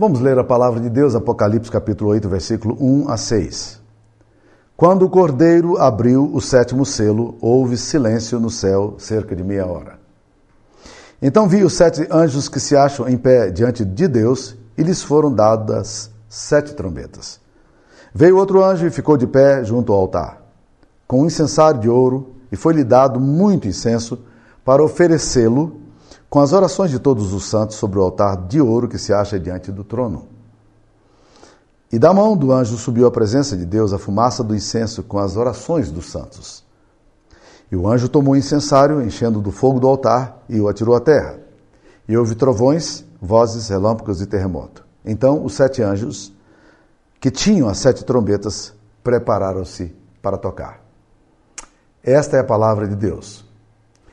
Vamos ler a palavra de Deus, Apocalipse capítulo 8, versículo 1 a 6. Quando o cordeiro abriu o sétimo selo, houve silêncio no céu cerca de meia hora. Então vi os sete anjos que se acham em pé diante de Deus, e lhes foram dadas sete trombetas. Veio outro anjo e ficou de pé junto ao altar, com um incensário de ouro, e foi-lhe dado muito incenso para oferecê-lo com as orações de todos os santos sobre o altar de ouro que se acha diante do trono. E da mão do anjo subiu à presença de Deus a fumaça do incenso com as orações dos santos. E o anjo tomou o incensário, enchendo do fogo do altar, e o atirou à terra. E houve trovões, vozes, relâmpagos e terremoto. Então os sete anjos, que tinham as sete trombetas, prepararam-se para tocar. Esta é a palavra de Deus.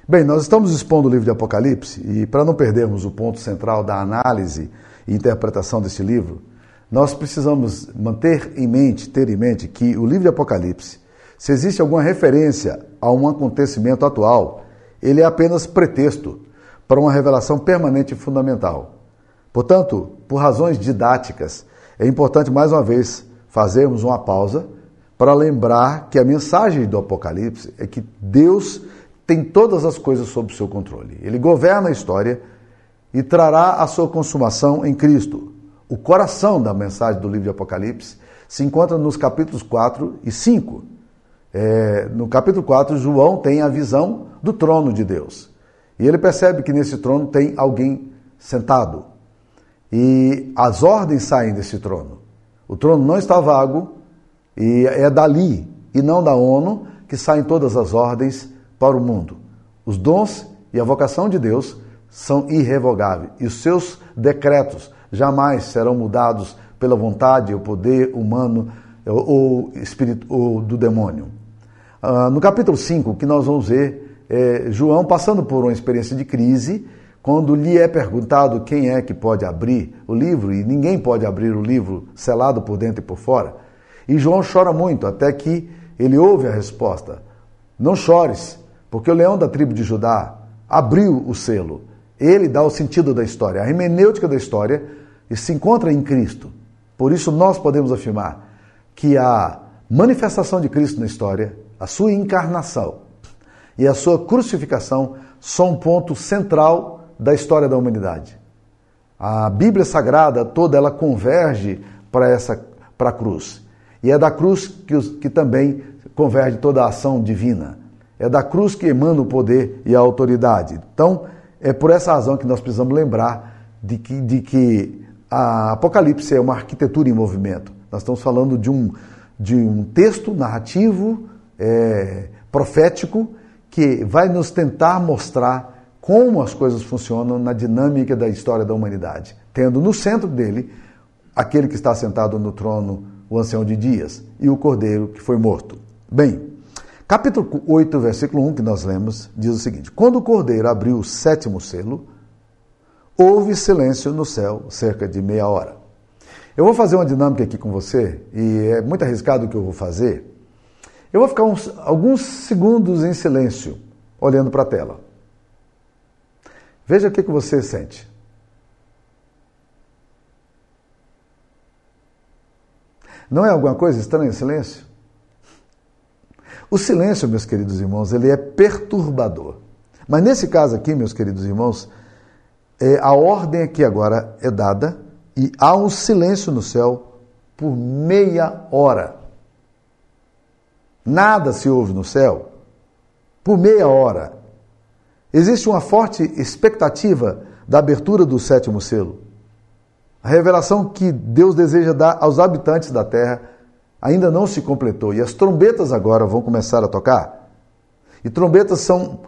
Bem, nós estamos expondo o livro de Apocalipse e, para não perdermos o ponto central da análise e interpretação deste livro, nós precisamos manter em mente, ter em mente, que o livro de Apocalipse, se existe alguma referência a um acontecimento atual, ele é apenas pretexto para uma revelação permanente e fundamental. Portanto, por razões didáticas, é importante mais uma vez fazermos uma pausa para lembrar que a mensagem do Apocalipse é que Deus tem todas as coisas sob seu controle. Ele governa a história e trará a sua consumação em Cristo. O coração da mensagem do livro de Apocalipse se encontra nos capítulos 4 e 5. É, no capítulo 4, João tem a visão do trono de Deus. E ele percebe que nesse trono tem alguém sentado. E as ordens saem desse trono. O trono não está vago, e é dali, e não da ONU, que saem todas as ordens para o mundo. Os dons e a vocação de Deus são irrevogáveis e os seus decretos jamais serão mudados pela vontade ou poder humano ou, espírito, ou do demônio. Uh, no capítulo 5, que nós vamos ver é João passando por uma experiência de crise, quando lhe é perguntado quem é que pode abrir o livro, e ninguém pode abrir o livro selado por dentro e por fora. E João chora muito, até que ele ouve a resposta: Não chores, porque o leão da tribo de Judá abriu o selo. Ele dá o sentido da história. A hermenêutica da história se encontra em Cristo. Por isso, nós podemos afirmar que a manifestação de Cristo na história, a sua encarnação e a sua crucificação são um ponto central da história da humanidade. A Bíblia Sagrada toda ela converge para essa para a cruz. E é da cruz que, que também converge toda a ação divina. É da cruz que emana o poder e a autoridade. Então, é por essa razão que nós precisamos lembrar de que, de que a Apocalipse é uma arquitetura em movimento. Nós estamos falando de um, de um texto narrativo, é, profético, que vai nos tentar mostrar como as coisas funcionam na dinâmica da história da humanidade, tendo no centro dele aquele que está sentado no trono, o ancião de dias, e o cordeiro que foi morto. Bem, Capítulo 8, versículo 1, que nós lemos, diz o seguinte: Quando o cordeiro abriu o sétimo selo, houve silêncio no céu cerca de meia hora. Eu vou fazer uma dinâmica aqui com você, e é muito arriscado o que eu vou fazer. Eu vou ficar uns, alguns segundos em silêncio, olhando para a tela. Veja o que, que você sente. Não é alguma coisa estranha em silêncio? O silêncio, meus queridos irmãos, ele é perturbador. Mas nesse caso aqui, meus queridos irmãos, é, a ordem aqui agora é dada e há um silêncio no céu por meia hora. Nada se ouve no céu por meia hora. Existe uma forte expectativa da abertura do sétimo selo. A revelação que Deus deseja dar aos habitantes da terra ainda não se completou e as trombetas agora vão começar a tocar. E trombetas são,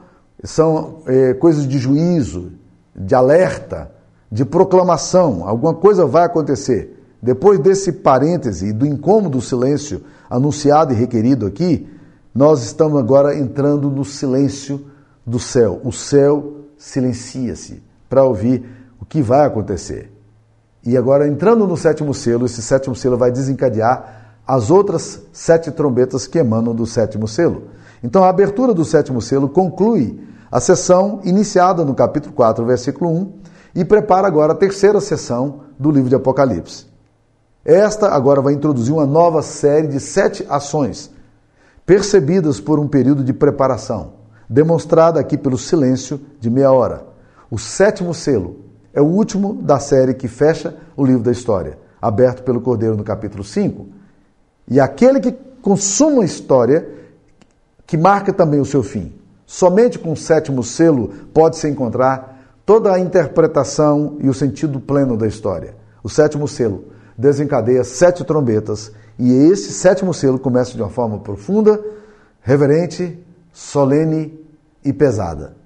são é, coisas de juízo, de alerta, de proclamação. Alguma coisa vai acontecer. Depois desse parêntese e do incômodo silêncio anunciado e requerido aqui, nós estamos agora entrando no silêncio do céu. O céu silencia-se para ouvir o que vai acontecer. E agora, entrando no sétimo selo, esse sétimo selo vai desencadear as outras sete trombetas que emanam do sétimo selo. Então, a abertura do sétimo selo conclui a sessão iniciada no capítulo 4, versículo 1, e prepara agora a terceira sessão do livro de Apocalipse. Esta agora vai introduzir uma nova série de sete ações, percebidas por um período de preparação, demonstrada aqui pelo silêncio de meia hora. O sétimo selo é o último da série que fecha o livro da história, aberto pelo Cordeiro no capítulo 5. E aquele que consuma a história, que marca também o seu fim. Somente com o sétimo selo pode-se encontrar toda a interpretação e o sentido pleno da história. O sétimo selo desencadeia sete trombetas e esse sétimo selo começa de uma forma profunda, reverente, solene e pesada,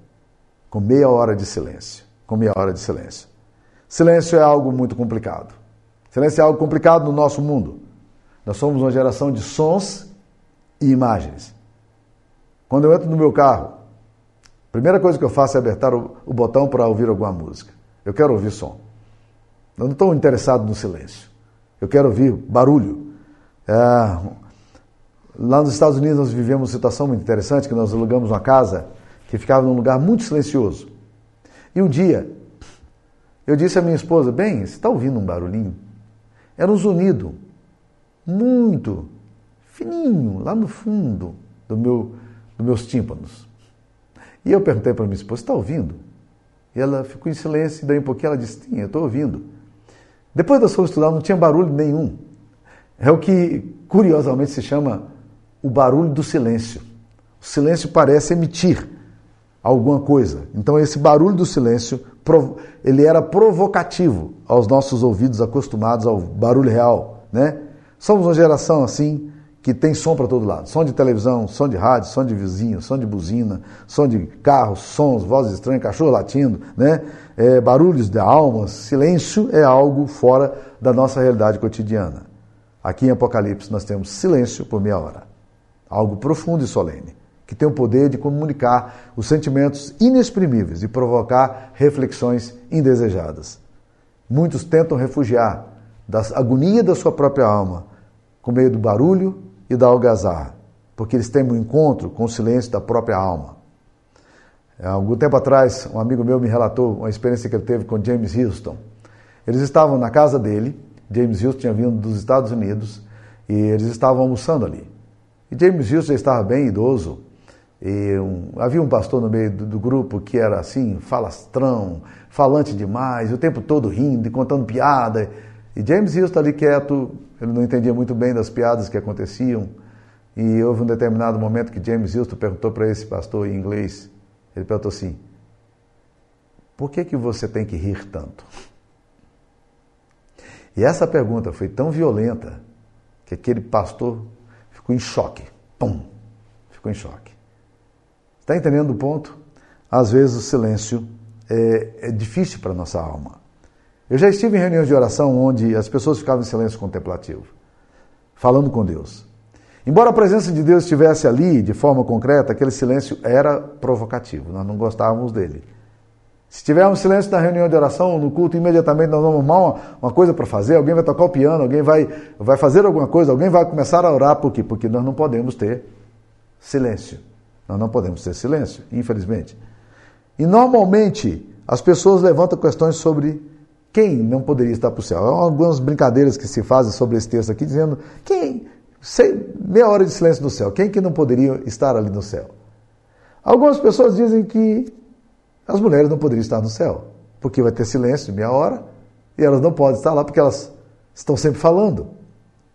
com meia hora de silêncio. Com meia hora de silêncio. Silêncio é algo muito complicado. Silêncio é algo complicado no nosso mundo. Nós somos uma geração de sons e imagens. Quando eu entro no meu carro, a primeira coisa que eu faço é apertar o, o botão para ouvir alguma música. Eu quero ouvir som. Eu não estou interessado no silêncio. Eu quero ouvir barulho. É, lá nos Estados Unidos nós vivemos uma situação muito interessante que nós alugamos uma casa que ficava num lugar muito silencioso. E um dia eu disse à minha esposa: Bem, você está ouvindo um barulhinho? Era um zunido muito fininho lá no fundo do meu dos meus tímpanos. E eu perguntei para minha esposa, está ouvindo? E ela ficou em silêncio, e daí um pouquinho ela disse, sim, eu estou ouvindo. Depois da sua estudar, não tinha barulho nenhum. É o que, curiosamente, se chama o barulho do silêncio. O silêncio parece emitir alguma coisa. Então, esse barulho do silêncio, ele era provocativo aos nossos ouvidos acostumados ao barulho real, né? Somos uma geração assim, que tem som para todo lado. Som de televisão, som de rádio, som de vizinho, som de buzina, som de carro, sons, vozes estranhas, cachorro latindo, né? É, barulhos de almas, silêncio é algo fora da nossa realidade cotidiana. Aqui em Apocalipse nós temos silêncio por meia hora. Algo profundo e solene, que tem o poder de comunicar os sentimentos inexprimíveis e provocar reflexões indesejadas. Muitos tentam refugiar da agonia da sua própria alma com meio do barulho e da algazarra, porque eles têm um encontro com o silêncio da própria alma. Há algum tempo atrás, um amigo meu me relatou uma experiência que ele teve com James Houston. Eles estavam na casa dele, James Houston tinha vindo dos Estados Unidos e eles estavam almoçando ali. E James Houston já estava bem idoso e um, havia um pastor no meio do, do, grupo que era assim, falastrão, falante demais, o tempo todo rindo e contando piada. E James Houston ali quieto, ele não entendia muito bem das piadas que aconteciam. E houve um determinado momento que James Houston perguntou para esse pastor em inglês. Ele perguntou assim: Por que, que você tem que rir tanto? E essa pergunta foi tão violenta que aquele pastor ficou em choque. Pum! Ficou em choque. Está entendendo o ponto? Às vezes o silêncio é, é difícil para a nossa alma. Eu já estive em reuniões de oração onde as pessoas ficavam em silêncio contemplativo, falando com Deus. Embora a presença de Deus estivesse ali de forma concreta, aquele silêncio era provocativo, nós não gostávamos dele. Se tivermos silêncio na reunião de oração, no culto, imediatamente nós vamos arrumar uma, uma coisa para fazer, alguém vai tocar o piano, alguém vai, vai fazer alguma coisa, alguém vai começar a orar, por quê? Porque nós não podemos ter silêncio. Nós não podemos ter silêncio, infelizmente. E normalmente as pessoas levantam questões sobre quem não poderia estar para o céu? Há algumas brincadeiras que se fazem sobre esse texto aqui, dizendo quem, meia hora de silêncio no céu, quem que não poderia estar ali no céu? Algumas pessoas dizem que as mulheres não poderiam estar no céu, porque vai ter silêncio de meia hora e elas não podem estar lá porque elas estão sempre falando.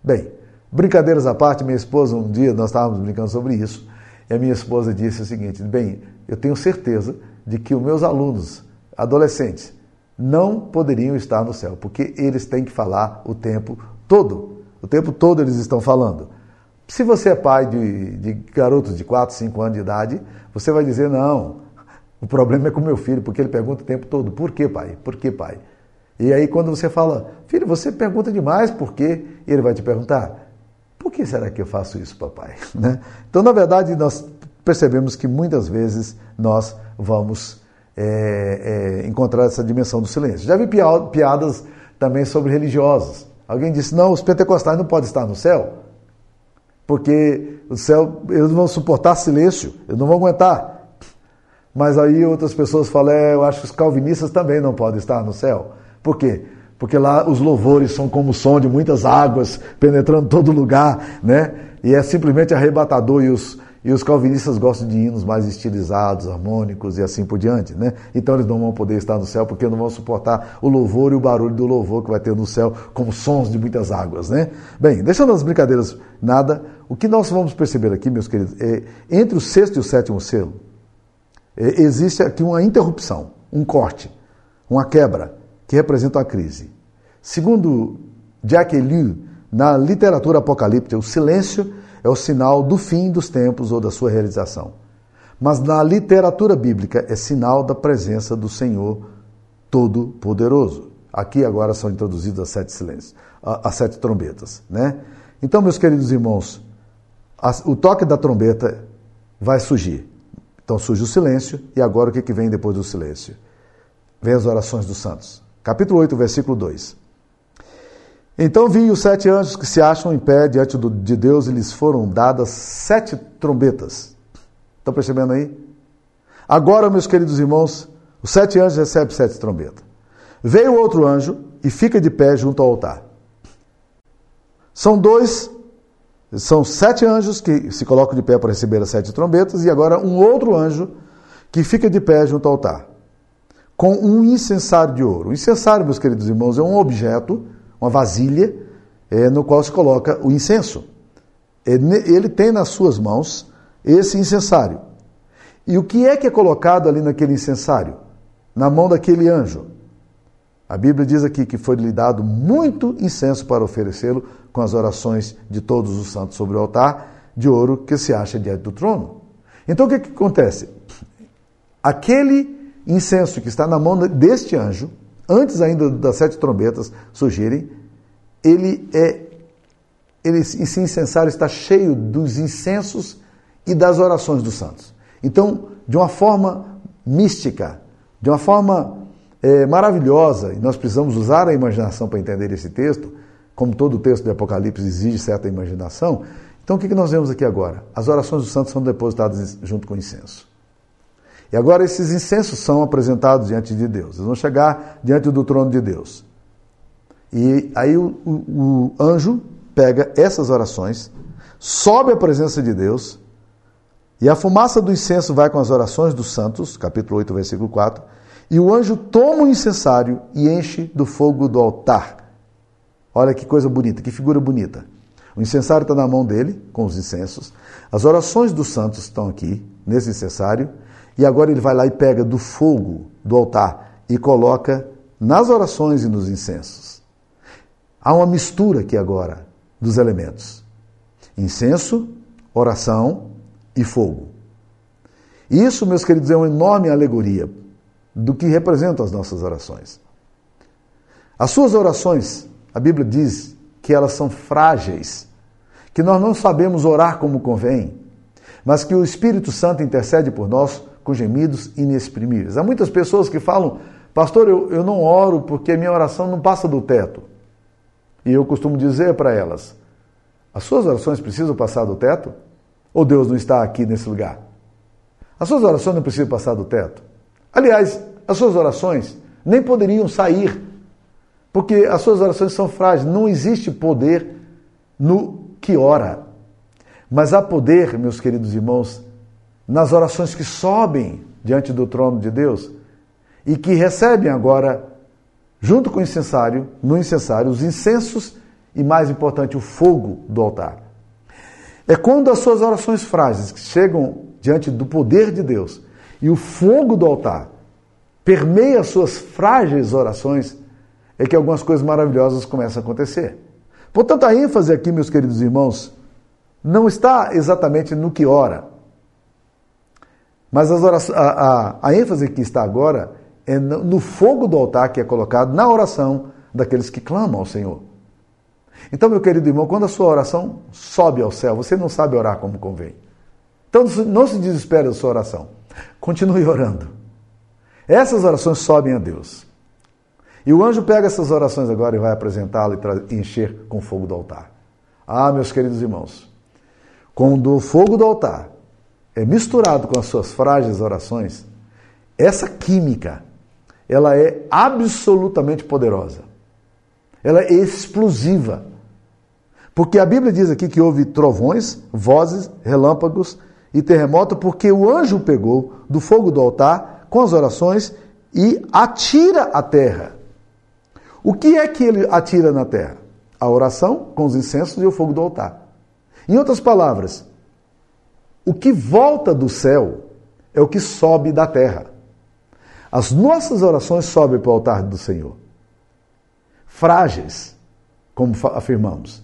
Bem, brincadeiras à parte, minha esposa, um dia nós estávamos brincando sobre isso, e a minha esposa disse o seguinte: bem, eu tenho certeza de que os meus alunos, adolescentes, não poderiam estar no céu, porque eles têm que falar o tempo todo. O tempo todo eles estão falando. Se você é pai de, de garotos de 4, 5 anos de idade, você vai dizer: não, o problema é com meu filho, porque ele pergunta o tempo todo: por que, pai? Por que, pai? E aí, quando você fala, filho, você pergunta demais por quê? Ele vai te perguntar: por que será que eu faço isso, papai? Né? Então, na verdade, nós percebemos que muitas vezes nós vamos é, é, encontrar essa dimensão do silêncio. Já vi piadas também sobre religiosos. Alguém disse: não, os pentecostais não podem estar no céu, porque o céu, eles não vão suportar silêncio, eles não vão aguentar. Mas aí outras pessoas falam, é, eu acho que os calvinistas também não podem estar no céu. Por quê? Porque lá os louvores são como o som de muitas águas penetrando todo lugar, né? E é simplesmente arrebatador e os, e os calvinistas gostam de hinos mais estilizados, harmônicos e assim por diante, né? Então eles não vão poder estar no céu porque não vão suportar o louvor e o barulho do louvor que vai ter no céu como sons de muitas águas, né? Bem, deixando as brincadeiras nada, o que nós vamos perceber aqui, meus queridos, é entre o sexto e o sétimo selo, é, existe aqui uma interrupção, um corte, uma quebra que representa a crise. Segundo Jack Liu, na literatura apocalíptica, o silêncio é o sinal do fim dos tempos ou da sua realização. Mas na literatura bíblica é sinal da presença do Senhor Todo-Poderoso. Aqui agora são introduzidas as sete silêncios, as sete trombetas, né? Então, meus queridos irmãos, o toque da trombeta vai surgir. Então surge o silêncio, e agora o que vem depois do silêncio? Vem as orações dos santos. Capítulo 8, versículo 2. Então vi os sete anjos que se acham em pé diante de Deus e lhes foram dadas sete trombetas. Estão percebendo aí? Agora, meus queridos irmãos, os sete anjos recebem sete trombetas. Veio outro anjo e fica de pé junto ao altar. São dois, são sete anjos que se colocam de pé para receber as sete trombetas, e agora um outro anjo que fica de pé junto ao altar, com um incensário de ouro. O incensário, meus queridos irmãos, é um objeto uma vasilha é, no qual se coloca o incenso. Ele tem nas suas mãos esse incensário. E o que é que é colocado ali naquele incensário? Na mão daquele anjo. A Bíblia diz aqui que foi lhe dado muito incenso para oferecê-lo com as orações de todos os santos sobre o altar de ouro que se acha diante do trono. Então o que, que acontece? Aquele incenso que está na mão deste anjo, antes ainda das sete trombetas surgirem, ele é ele, esse incensário está cheio dos incensos e das orações dos santos. Então, de uma forma mística, de uma forma é, maravilhosa, e nós precisamos usar a imaginação para entender esse texto, como todo o texto do Apocalipse exige certa imaginação. Então, o que nós vemos aqui agora? As orações dos santos são depositadas junto com o incenso. E agora esses incensos são apresentados diante de Deus. Eles vão chegar diante do trono de Deus. E aí o, o, o anjo pega essas orações, sobe à presença de Deus, e a fumaça do incenso vai com as orações dos santos, capítulo 8, versículo 4, e o anjo toma o incensário e enche do fogo do altar. Olha que coisa bonita, que figura bonita. O incensário está na mão dele, com os incensos. As orações dos santos estão aqui, nesse incensário. E agora ele vai lá e pega do fogo do altar e coloca nas orações e nos incensos. Há uma mistura aqui agora dos elementos: incenso, oração e fogo. Isso, meus queridos, é uma enorme alegoria do que representam as nossas orações. As suas orações, a Bíblia diz que elas são frágeis, que nós não sabemos orar como convém, mas que o Espírito Santo intercede por nós com gemidos inexprimíveis. Há muitas pessoas que falam, pastor, eu, eu não oro porque a minha oração não passa do teto. E eu costumo dizer para elas, as suas orações precisam passar do teto? Ou Deus não está aqui nesse lugar? As suas orações não precisam passar do teto. Aliás, as suas orações nem poderiam sair, porque as suas orações são frágeis. Não existe poder no que ora. Mas há poder, meus queridos irmãos, nas orações que sobem diante do trono de Deus e que recebem agora, junto com o incensário, no incensário, os incensos e, mais importante, o fogo do altar. É quando as suas orações frágeis chegam diante do poder de Deus e o fogo do altar permeia as suas frágeis orações, é que algumas coisas maravilhosas começam a acontecer. Portanto, a ênfase aqui, meus queridos irmãos, não está exatamente no que ora, mas orações, a, a, a, ênfase que está agora é no, fogo do altar que é colocado na oração daqueles que clamam ao Senhor. Então, meu querido irmão, quando a sua oração sobe ao céu, você não sabe orar como convém. Então, não se desespere da sua oração. Continue orando. Essas orações sobem a Deus. E o anjo pega essas orações agora e vai apresentá-la e encher com fogo do altar. Ah, meus queridos irmãos, quando o fogo do altar é misturado com as suas frágeis orações, essa química, ela é absolutamente poderosa. Ela é explosiva. Porque a Bíblia diz aqui que houve trovões, vozes, relâmpagos e terremoto, porque o anjo pegou do fogo do altar com as orações e atira a terra. O que é que ele atira na terra? A oração com os incensos e o fogo do altar. Em outras palavras, o que volta do céu é o que sobe da terra. As nossas orações sobem para o altar do Senhor. Frágeis, como afirmamos.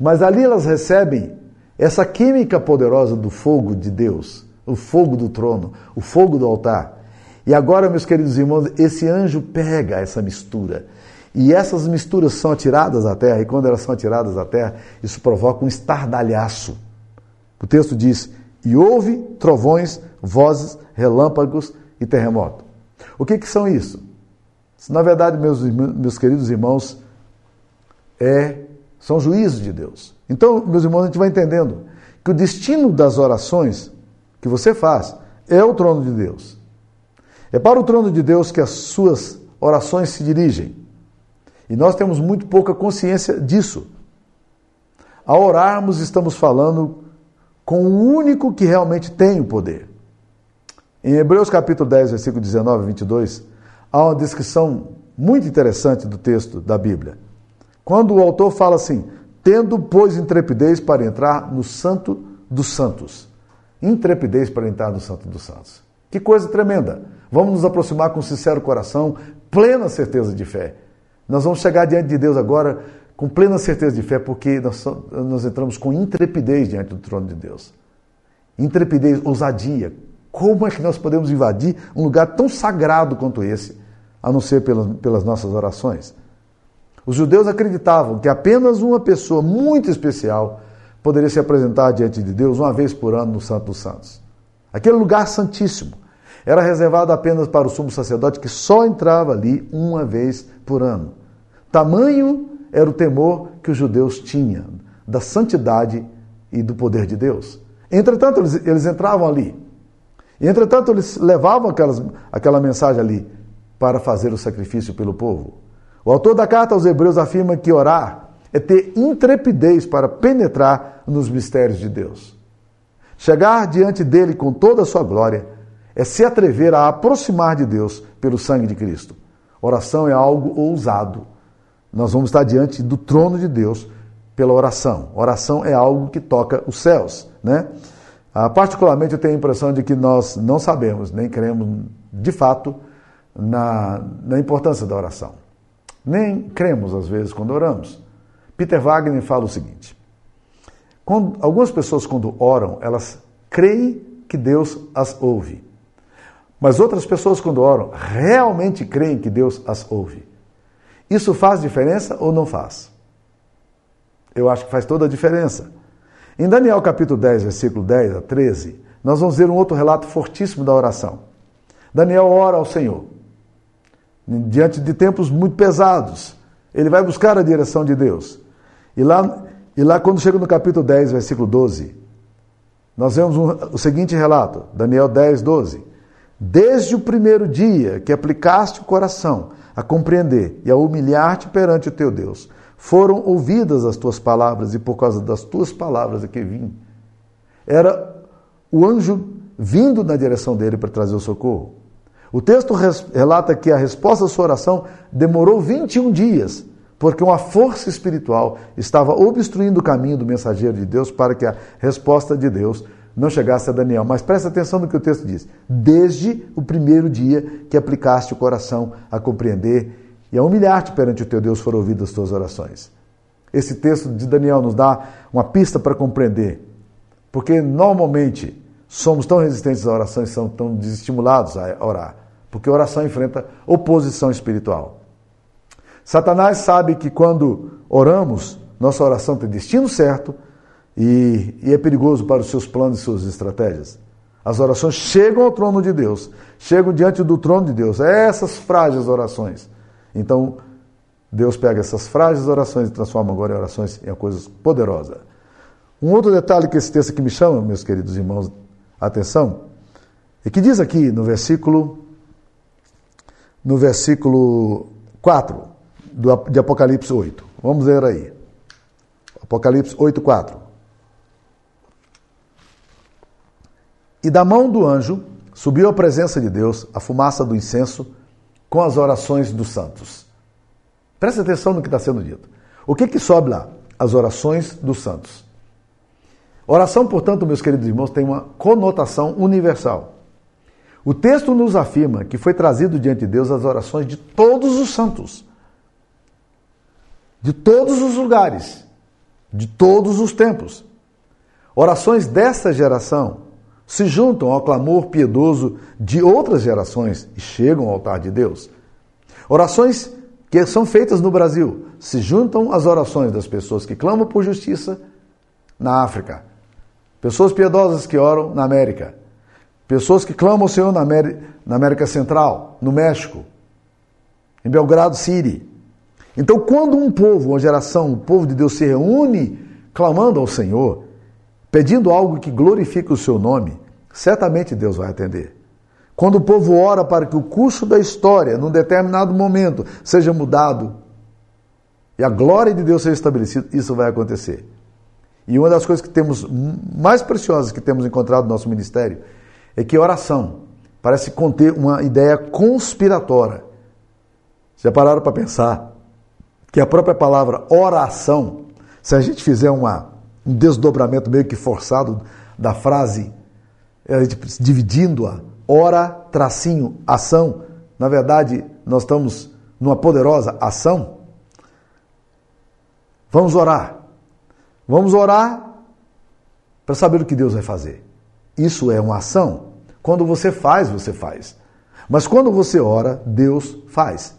Mas ali elas recebem essa química poderosa do fogo de Deus, o fogo do trono, o fogo do altar. E agora, meus queridos irmãos, esse anjo pega essa mistura. E essas misturas são atiradas à terra, e quando elas são atiradas à terra, isso provoca um estardalhaço. O texto diz: E houve trovões, vozes, relâmpagos e terremoto. O que, que são isso? Na verdade, meus, meus queridos irmãos, é, são juízos de Deus. Então, meus irmãos, a gente vai entendendo que o destino das orações que você faz é o trono de Deus. É para o trono de Deus que as suas orações se dirigem. E nós temos muito pouca consciência disso. Ao orarmos, estamos falando com o único que realmente tem o poder. Em Hebreus capítulo 10, versículo 19 e 22, há uma descrição muito interessante do texto da Bíblia. Quando o autor fala assim: tendo, pois, intrepidez para entrar no Santo dos Santos. Intrepidez para entrar no Santo dos Santos. Que coisa tremenda! Vamos nos aproximar com sincero coração, plena certeza de fé. Nós vamos chegar diante de Deus agora com plena certeza de fé, porque nós, nós entramos com intrepidez diante do trono de Deus. Intrepidez, ousadia. Como é que nós podemos invadir um lugar tão sagrado quanto esse, a não ser pelas, pelas nossas orações? Os judeus acreditavam que apenas uma pessoa muito especial poderia se apresentar diante de Deus uma vez por ano no Santo dos Santos. Aquele lugar santíssimo era reservado apenas para o sumo sacerdote que só entrava ali uma vez por ano. Tamanho era o temor que os judeus tinham da santidade e do poder de Deus. Entretanto, eles, eles entravam ali. Entretanto, eles levavam aquelas, aquela mensagem ali para fazer o sacrifício pelo povo. O autor da carta aos Hebreus afirma que orar é ter intrepidez para penetrar nos mistérios de Deus. Chegar diante dele com toda a sua glória é se atrever a aproximar de Deus pelo sangue de Cristo. Oração é algo ousado. Nós vamos estar diante do trono de Deus pela oração. Oração é algo que toca os céus, né? Ah, particularmente eu tenho a impressão de que nós não sabemos, nem cremos de fato na, na importância da oração. Nem cremos às vezes quando oramos. Peter Wagner fala o seguinte: quando, algumas pessoas quando oram, elas creem que Deus as ouve. Mas outras pessoas, quando oram, realmente creem que Deus as ouve. Isso faz diferença ou não faz? Eu acho que faz toda a diferença. Em Daniel capítulo 10, versículo 10 a 13, nós vamos ver um outro relato fortíssimo da oração. Daniel ora ao Senhor. Diante de tempos muito pesados, ele vai buscar a direção de Deus. E lá, e lá quando chega no capítulo 10, versículo 12, nós vemos um, o seguinte relato, Daniel 10, 12. Desde o primeiro dia que aplicaste o coração a compreender e a humilhar-te perante o teu Deus, foram ouvidas as tuas palavras e por causa das tuas palavras é que vim. Era o anjo vindo na direção dele para trazer o socorro. O texto relata que a resposta à sua oração demorou 21 dias, porque uma força espiritual estava obstruindo o caminho do mensageiro de Deus para que a resposta de Deus não chegasse a Daniel. Mas presta atenção no que o texto diz. Desde o primeiro dia que aplicaste o coração a compreender e a humilhar-te perante o teu Deus foram ouvidas as tuas orações. Esse texto de Daniel nos dá uma pista para compreender. Porque normalmente somos tão resistentes à oração e somos tão desestimulados a orar. Porque a oração enfrenta oposição espiritual. Satanás sabe que quando oramos, nossa oração tem destino certo, e, e é perigoso para os seus planos e suas estratégias. As orações chegam ao trono de Deus, chegam diante do trono de Deus. É essas frágeis orações. Então, Deus pega essas frágeis orações e transforma agora em orações em coisas poderosas. Um outro detalhe que esse texto aqui me chama, meus queridos irmãos, atenção, é que diz aqui no versículo no versículo 4 de Apocalipse 8. Vamos ler aí. Apocalipse 8, 4. E da mão do anjo subiu à presença de Deus a fumaça do incenso com as orações dos santos. Presta atenção no que está sendo dito. O que, que sobe lá? As orações dos santos. Oração, portanto, meus queridos irmãos, tem uma conotação universal. O texto nos afirma que foi trazido diante de Deus as orações de todos os santos, de todos os lugares, de todos os tempos. Orações desta geração se juntam ao clamor piedoso de outras gerações e chegam ao altar de Deus. Orações que são feitas no Brasil se juntam às orações das pessoas que clamam por justiça na África, pessoas piedosas que oram na América, pessoas que clamam ao Senhor na América, Central, no México, em Belgrado City. Então, quando um povo, uma geração, o povo de Deus se reúne clamando ao Senhor, pedindo algo que glorifique o seu nome, certamente Deus vai atender. Quando o povo ora para que o curso da história, num determinado momento, seja mudado e a glória de Deus seja estabelecida, isso vai acontecer. E uma das coisas que temos mais preciosas que temos encontrado no nosso ministério é que oração parece conter uma ideia conspiratória. Já pararam para pensar que a própria palavra oração, se a gente fizer uma um desdobramento meio que forçado da frase, gente dividindo-a, ora, tracinho, ação. Na verdade, nós estamos numa poderosa ação. Vamos orar. Vamos orar para saber o que Deus vai fazer. Isso é uma ação. Quando você faz, você faz. Mas quando você ora, Deus faz.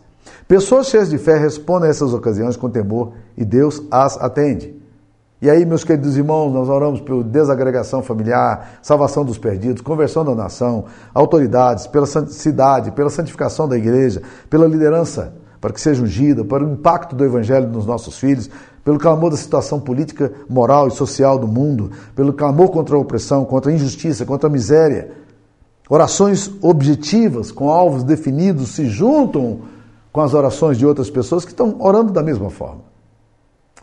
Pessoas cheias de fé respondem a essas ocasiões com temor e Deus as atende. E aí, meus queridos irmãos, nós oramos por desagregação familiar, salvação dos perdidos, conversão da nação, autoridades, pela cidade, pela santificação da igreja, pela liderança, para que seja ungida, para o impacto do evangelho nos nossos filhos, pelo clamor da situação política, moral e social do mundo, pelo clamor contra a opressão, contra a injustiça, contra a miséria. Orações objetivas, com alvos definidos, se juntam com as orações de outras pessoas que estão orando da mesma forma.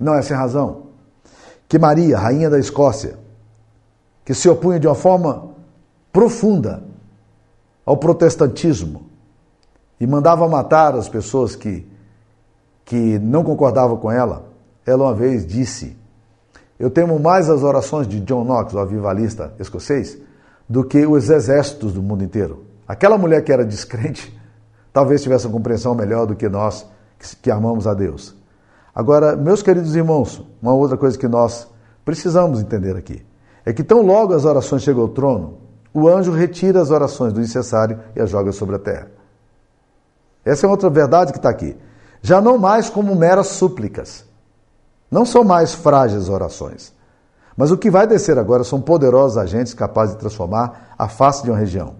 Não é sem razão que Maria, rainha da Escócia, que se opunha de uma forma profunda ao protestantismo e mandava matar as pessoas que, que não concordavam com ela, ela uma vez disse: Eu temo mais as orações de John Knox, o avivalista escocês, do que os exércitos do mundo inteiro. Aquela mulher que era descrente talvez tivesse uma compreensão melhor do que nós que, amamos a Deus. Agora, meus queridos irmãos, uma outra coisa que nós precisamos entender aqui é que tão logo as orações chegam ao trono, o anjo retira as orações do incessário e as joga sobre a terra. Essa é outra verdade que está aqui. Já não mais como meras súplicas. Não são mais frágeis orações. Mas o que vai descer agora são poderosos agentes capazes de transformar a face de uma região.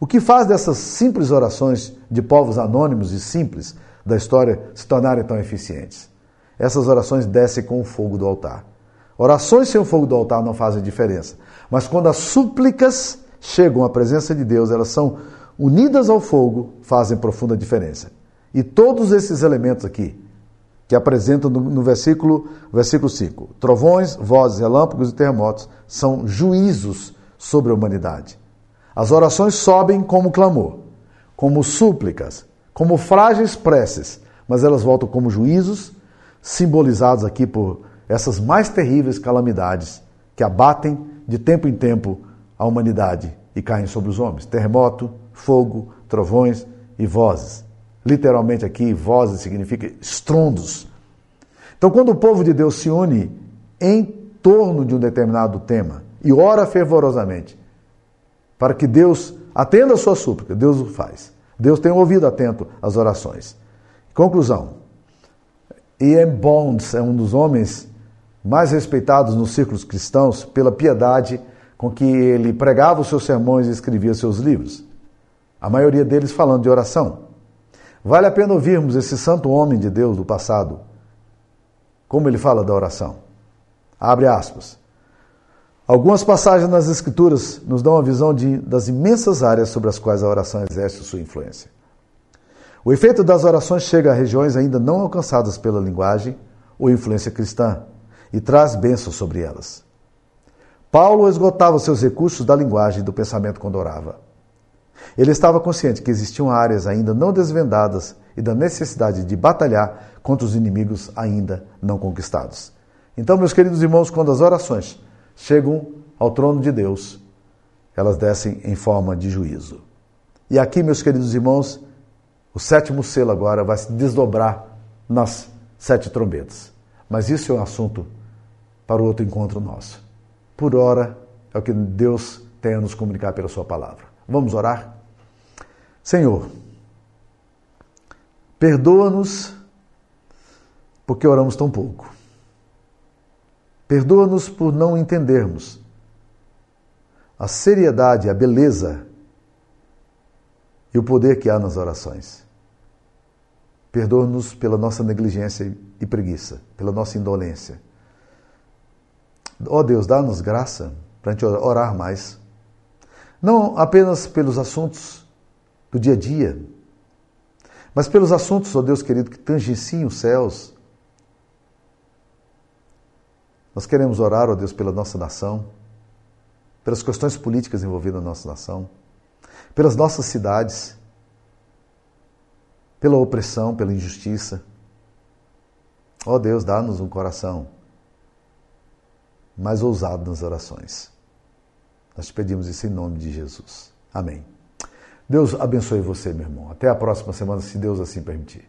O que faz dessas simples orações de povos anônimos e simples da história se tornarem tão eficientes? Essas orações descem com o fogo do altar. Orações sem o fogo do altar não fazem diferença. Mas quando as súplicas chegam à presença de Deus, elas são unidas ao fogo, fazem profunda diferença. E todos esses elementos aqui, que apresentam no, no versículo, versículo 5, trovões, vozes, relâmpagos e terremotos, são juízos sobre a humanidade. As orações sobem como clamor, como súplicas, como frágeis preces, mas elas voltam como juízos simbolizados aqui por essas mais terríveis calamidades que abatem de tempo em tempo a humanidade e caem sobre os homens: terremoto, fogo, trovões e vozes. Literalmente aqui, vozes significa estrondos. Então, quando o povo de Deus se une em torno de um determinado tema e ora fervorosamente para que Deus atenda a sua súplica, Deus o faz. Deus tem ouvido atento às orações. Conclusão: E.M. Bonds é um dos homens mais respeitados nos círculos cristãos pela piedade com que ele pregava os seus sermões e escrevia seus livros. A maioria deles falando de oração. Vale a pena ouvirmos esse santo homem de Deus do passado, como ele fala da oração. Abre aspas. Algumas passagens nas Escrituras nos dão a visão de, das imensas áreas sobre as quais a oração exerce sua influência. O efeito das orações chega a regiões ainda não alcançadas pela linguagem ou influência cristã e traz bênçãos sobre elas. Paulo esgotava seus recursos da linguagem e do pensamento quando orava. Ele estava consciente que existiam áreas ainda não desvendadas e da necessidade de batalhar contra os inimigos ainda não conquistados. Então, meus queridos irmãos, quando as orações chegam ao trono de Deus, elas descem em forma de juízo. E aqui, meus queridos irmãos, o sétimo selo agora vai se desdobrar nas sete trombetas. Mas isso é um assunto para o outro encontro nosso. Por hora, é o que Deus tem a nos comunicar pela Sua palavra. Vamos orar? Senhor, perdoa-nos porque oramos tão pouco. Perdoa-nos por não entendermos a seriedade, a beleza e o poder que há nas orações. Perdoa-nos pela nossa negligência e preguiça, pela nossa indolência. Ó oh Deus, dá-nos graça para a gente orar mais. Não apenas pelos assuntos do dia a dia, mas pelos assuntos, ó oh Deus querido, que tangenciam os céus. Nós queremos orar, ó oh Deus, pela nossa nação, pelas questões políticas envolvidas na nossa nação, pelas nossas cidades pela opressão, pela injustiça. Ó oh Deus, dá-nos um coração mais ousado nas orações. Nós te pedimos isso em nome de Jesus. Amém. Deus abençoe você, meu irmão. Até a próxima semana, se Deus assim permitir.